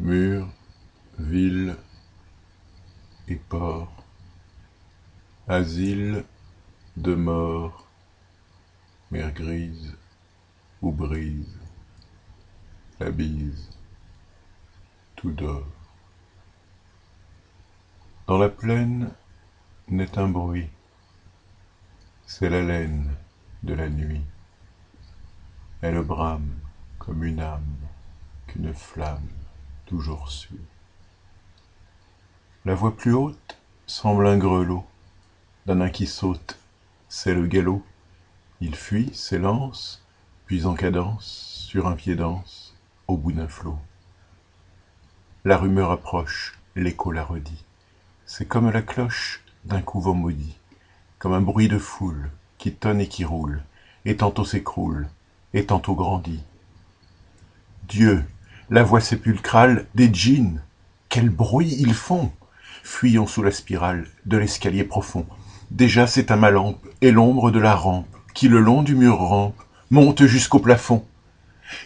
Murs, villes et ports, asile de mort, mer grise où brise la bise, tout dort. Dans la plaine n'est un bruit, c'est l'haleine de la nuit. Elle brame comme une âme qu'une flamme toujours suit. La voix plus haute semble un grelot d'un nain qui saute, c'est le galop. Il fuit, s'élance, puis en cadence, sur un pied danse, au bout d'un flot. La rumeur approche, l'écho la redit. C'est comme la cloche d'un couvent maudit, comme un bruit de foule qui tonne et qui roule, et tantôt s'écroule, et tantôt grandit. Dieu, la voix sépulcrale des djinns, quel bruit ils font Fuyons sous la spirale de l'escalier profond. Déjà c'est ma lampe et l'ombre de la rampe qui le long du mur rampe monte jusqu'au plafond.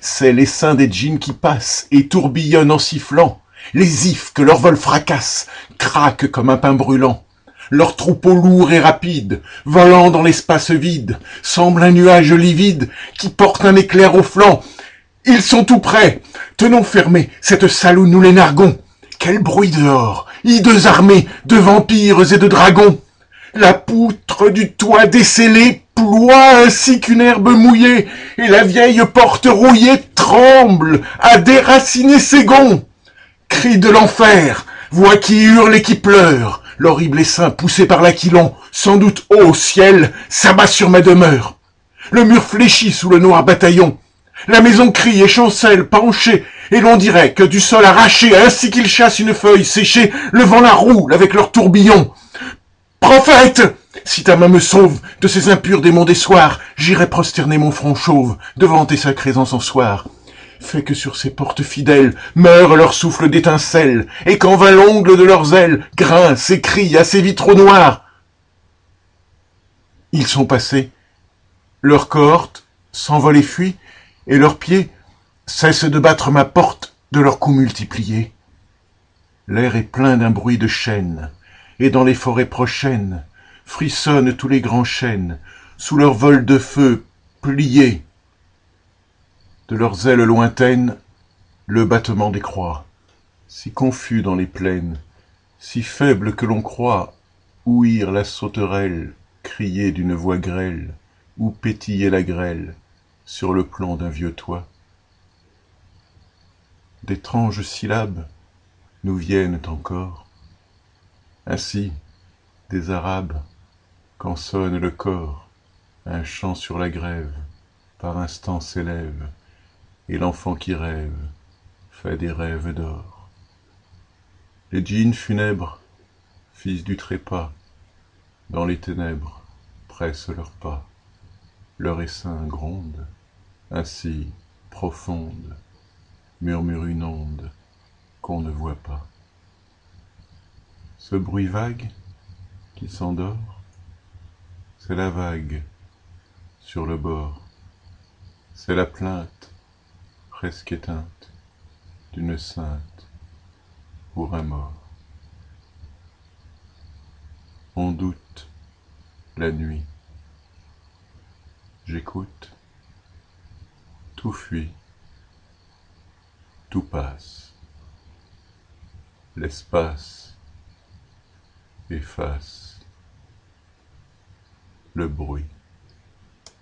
C'est les seins des djinns qui passent et tourbillonnent en sifflant. Les ifs que leur vol fracasse craquent comme un pain brûlant. Leur troupeau lourd et rapide, volant dans l'espace vide, semble un nuage livide qui porte un éclair au flanc. Ils sont tout prêts. Tenons fermés cette où nous les narguons. Quel bruit dehors, hideuse armée de vampires et de dragons. La poutre du toit décellé ploie ainsi qu'une herbe mouillée, et la vieille porte rouillée tremble à déraciner ses gonds. Cri de l'enfer, voix qui hurle et qui pleure, l'horrible essaim poussé par l'aquilon, sans doute au ciel, s'abat sur ma demeure. Le mur fléchit sous le noir bataillon. La maison crie et chancelle, penchée, et l'on dirait que du sol arraché, ainsi qu'ils chassent une feuille séchée, le vent la roule avec leur tourbillon. Prophète! Si ta main me sauve de ces impurs démons des soirs, j'irai prosterner mon front chauve devant tes sacrés encensoirs. Fais que sur ces portes fidèles meure leur souffle d'étincelles, et qu'en vain l'ongle de leurs ailes grince et crie à ces vitraux noirs. Ils sont passés. Leur cohorte s'envole et fuit, et leurs pieds cessent de battre ma porte de leurs coups multipliés. L'air est plein d'un bruit de chaînes, et dans les forêts prochaines frissonnent tous les grands chênes, sous leur vol de feu pliés. De leurs ailes lointaines, le battement des croix, si confus dans les plaines, si faible que l'on croit ouïr la sauterelle crier d'une voix grêle, ou pétiller la grêle sur le plan d'un vieux toit. D'étranges syllabes nous viennent encore, ainsi des Arabes, quand sonne le corps, un chant sur la grève, par instant s'élève, et l'enfant qui rêve fait des rêves d'or. Les djinns funèbres, fils du trépas, dans les ténèbres, pressent leurs pas, leur essaim gronde, ainsi profonde, murmure une onde qu'on ne voit pas. Ce bruit vague qui s'endort, c'est la vague sur le bord, c'est la plainte presque éteinte d'une sainte pour un mort. On doute la nuit, j'écoute, tout fuit, tout passe, l'espace efface le bruit.